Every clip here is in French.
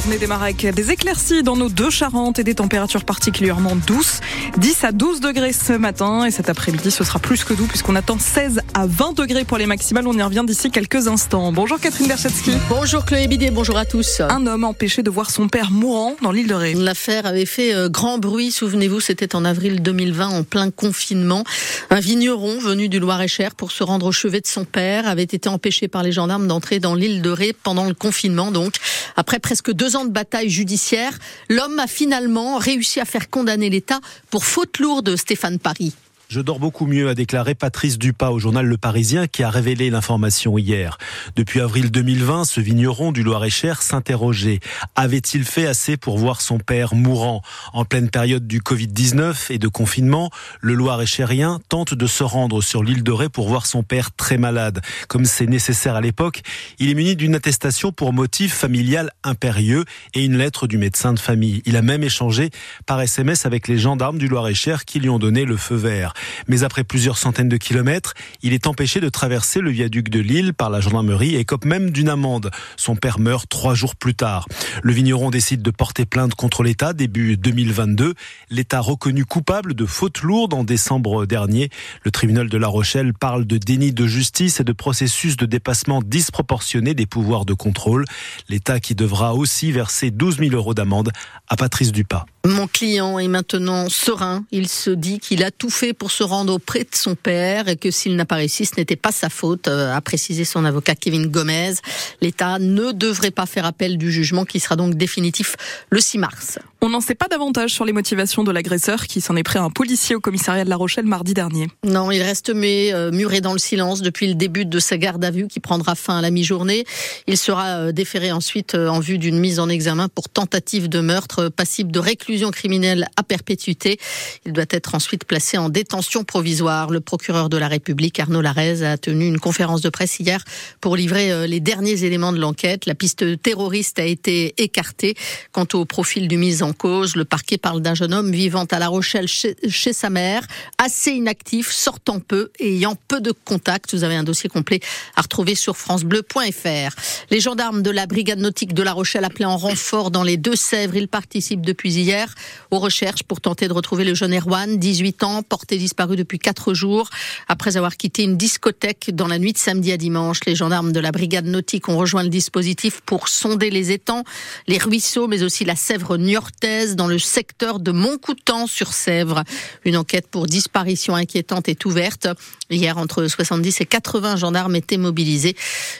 journée démarre avec des éclaircies dans nos deux Charentes et des températures particulièrement douces. 10 à 12 degrés ce matin et cet après-midi ce sera plus que doux puisqu'on attend 16 à 20 degrés pour les maximales. On y revient d'ici quelques instants. Bonjour Catherine Berchetsky. Bonjour Chloé Bidet, bonjour à tous. Un homme empêché de voir son père mourant dans l'île de Ré. L'affaire avait fait euh, grand bruit, souvenez-vous, c'était en avril 2020 en plein confinement. Un vigneron venu du Loir-et-Cher pour se rendre au chevet de son père avait été empêché par les gendarmes d'entrer dans l'île de Ré pendant le confinement donc. Après presque deux ans de bataille judiciaire, l'homme a finalement réussi à faire condamner l'État pour faute lourde Stéphane Paris. Je dors beaucoup mieux, a déclaré Patrice Dupas au journal Le Parisien qui a révélé l'information hier. Depuis avril 2020, ce vigneron du Loir-et-Cher s'interrogeait. Avait-il fait assez pour voir son père mourant? En pleine période du Covid-19 et de confinement, le Loir-et-Chérien tente de se rendre sur l'île de Ré pour voir son père très malade. Comme c'est nécessaire à l'époque, il est muni d'une attestation pour motif familial impérieux et une lettre du médecin de famille. Il a même échangé par SMS avec les gendarmes du Loir-et-Cher qui lui ont donné le feu vert. Mais après plusieurs centaines de kilomètres, il est empêché de traverser le viaduc de Lille par la gendarmerie et cope même d'une amende. Son père meurt trois jours plus tard. Le vigneron décide de porter plainte contre l'État début 2022. L'État reconnu coupable de faute lourde en décembre dernier. Le tribunal de La Rochelle parle de déni de justice et de processus de dépassement disproportionné des pouvoirs de contrôle. L'État qui devra aussi verser 12 000 euros d'amende à Patrice Dupas. Mon client est maintenant serein. Il se dit qu'il a tout fait pour se rendre auprès de son père et que s'il n'a pas réussi, ce n'était pas sa faute, euh, a précisé son avocat Kevin Gomez. L'État ne devrait pas faire appel du jugement qui sera donc définitif le 6 mars. On n'en sait pas davantage sur les motivations de l'agresseur qui s'en est pris à un policier au commissariat de La Rochelle mardi dernier. Non, il reste mais, euh, muré dans le silence depuis le début de sa garde à vue qui prendra fin à la mi-journée. Il sera euh, déféré ensuite en vue d'une mise en examen pour tentative de meurtre passible de réclusion criminelle à perpétuité. Il doit être ensuite placé en détention provisoire. Le procureur de la République, Arnaud Larez, a tenu une conférence de presse hier pour livrer euh, les derniers éléments de l'enquête. La piste terroriste a été écartée. Quant au profil du mise en cause, le parquet parle d'un jeune homme vivant à La Rochelle chez, sa mère, assez inactif, sortant peu et ayant peu de contacts. Vous avez un dossier complet à retrouver sur francebleu.fr. Les gendarmes de la brigade nautique de La Rochelle appelés en renfort dans les Deux-Sèvres, ils participent depuis hier aux recherches pour tenter de retrouver le jeune Erwan, 18 ans, porté disparu depuis 4 jours. Après avoir quitté une discothèque dans la nuit de samedi à dimanche, les gendarmes de la brigade nautique ont rejoint le dispositif pour sonder les étangs, les ruisseaux, mais aussi la Sèvre niortaise dans le secteur de Montcoutan sur Sèvre. Une enquête pour disparition inquiétante est ouverte. Hier, entre 70 et 80 gendarmes étaient mobilisés.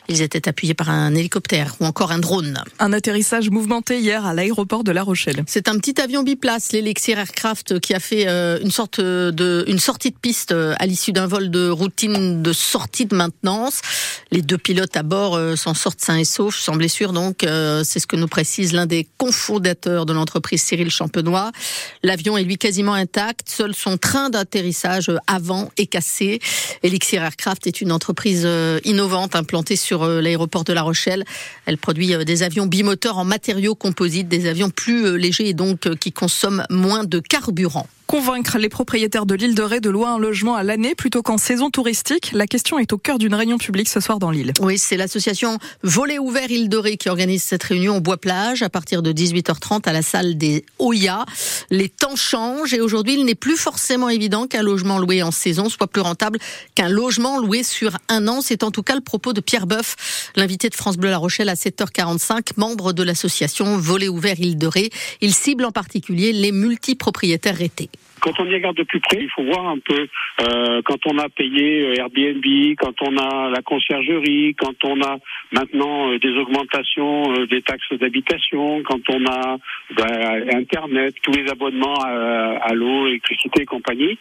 Ils étaient appuyés par un hélicoptère ou encore un drone. Un atterrissage mouvementé hier à l'aéroport de La Rochelle. C'est un petit avion biplace, l'Elixir Aircraft, qui a fait euh, une sorte de une sortie de piste euh, à l'issue d'un vol de routine de sortie de maintenance. Les deux pilotes à bord euh, s'en sortent sains et saufs, sans blessure. Donc, c'est ce que nous précise l'un des cofondateurs de l'entreprise, Cyril Champenois. L'avion est lui quasiment intact. Seul son train d'atterrissage avant est cassé. Elixir Aircraft est une entreprise innovante implantée sur l'aéroport de La Rochelle. Elle produit des avions bimoteurs en matériaux composites, des avions plus légers et donc qui consomment moins de carburant convaincre les propriétaires de l'île de Ré de louer un logement à l'année plutôt qu'en saison touristique La question est au cœur d'une réunion publique ce soir dans l'île. Oui, c'est l'association Volet ouvert île de Ré qui organise cette réunion au Bois-Plage à partir de 18h30 à la salle des Oya. Les temps changent et aujourd'hui, il n'est plus forcément évident qu'un logement loué en saison soit plus rentable qu'un logement loué sur un an. C'est en tout cas le propos de Pierre Boeuf, l'invité de France Bleu La Rochelle à 7h45, membre de l'association Volet ouvert île de Ré. Il cible en particulier les multipropriétaires rétés. Quand on y regarde de plus près, il faut voir un peu euh, quand on a payé euh, Airbnb, quand on a la conciergerie, quand on a maintenant euh, des augmentations des taxes d'habitation, quand on a ben, Internet, tous les abonnements à, l'eau, électricité et compagnie.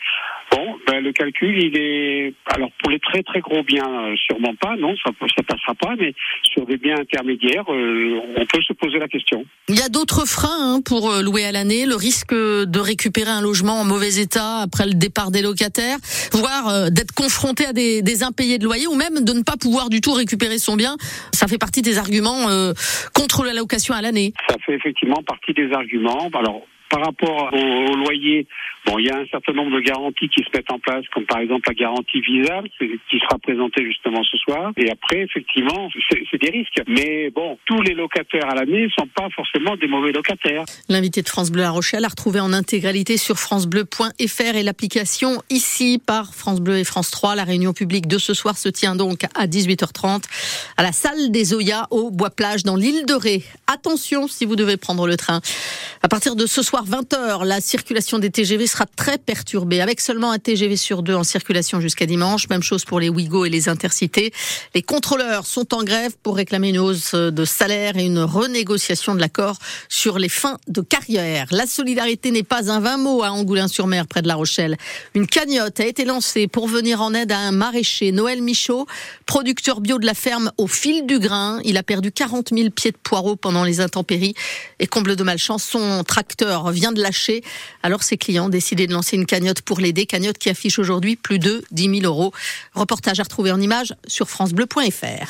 Bon, ben, le calcul, il est alors pour les très très gros biens, sûrement pas, non, ça ça passera pas, mais sur des biens intermédiaires, on peut se poser la question. Il y a d'autres freins hein, pour louer à l'année, le risque de récupérer un logement mauvais état après le départ des locataires, voire euh, d'être confronté à des, impayés de loyer ou même de ne pas pouvoir du tout récupérer son bien. Ça fait partie des arguments euh, contre la location à l'année. Ça fait effectivement partie des arguments. Alors Par rapport au, loyer, bon, il y a un certain nombre de garanties qui se mettent en place, comme par exemple la garantie Visa, qui sera présentée justement ce soir. Et après, effectivement, c'est des risques. Mais bon, tous les locataires à l'année ne sont pas forcément des mauvais locataires. L'invité de France Bleu à Rochelle a retrouvé en intégralité sur francebleu.fr et l'application ici par France Bleu et France 3. La réunion publique de ce soir se tient donc à 18h30 à la salle des Oyas au Bois-Plage dans l'île de Ré. Attention si vous devez prendre le train. À partir de ce soir 20h, la circulation des TGV sera très perturbée avec seulement un TGV sur deux en circulation jusqu'à dimanche. Même chose pour les Ouigo et les Intercités. Les contrôleurs sont en grève pour réclamer une hausse de salaire et une renégociation de l'accord sur les fins de carrière. La solidarité n'est pas un vain mot à Angoulin-sur-Mer près de La Rochelle. Une cagnotte a été lancée pour venir en aide à un maraîcher, Noël Michaud, producteur bio de la ferme au fil du grain. Il a perdu 40 000 pieds de poireaux pendant les intempéries et comble de malchance, son tracteur vient de lâcher. Alors ses clients décidé de lancer une cagnotte pour l'aider, cagnotte qui affiche aujourd'hui plus de 10 000 euros. Reportage à retrouver en images sur francebleu.fr.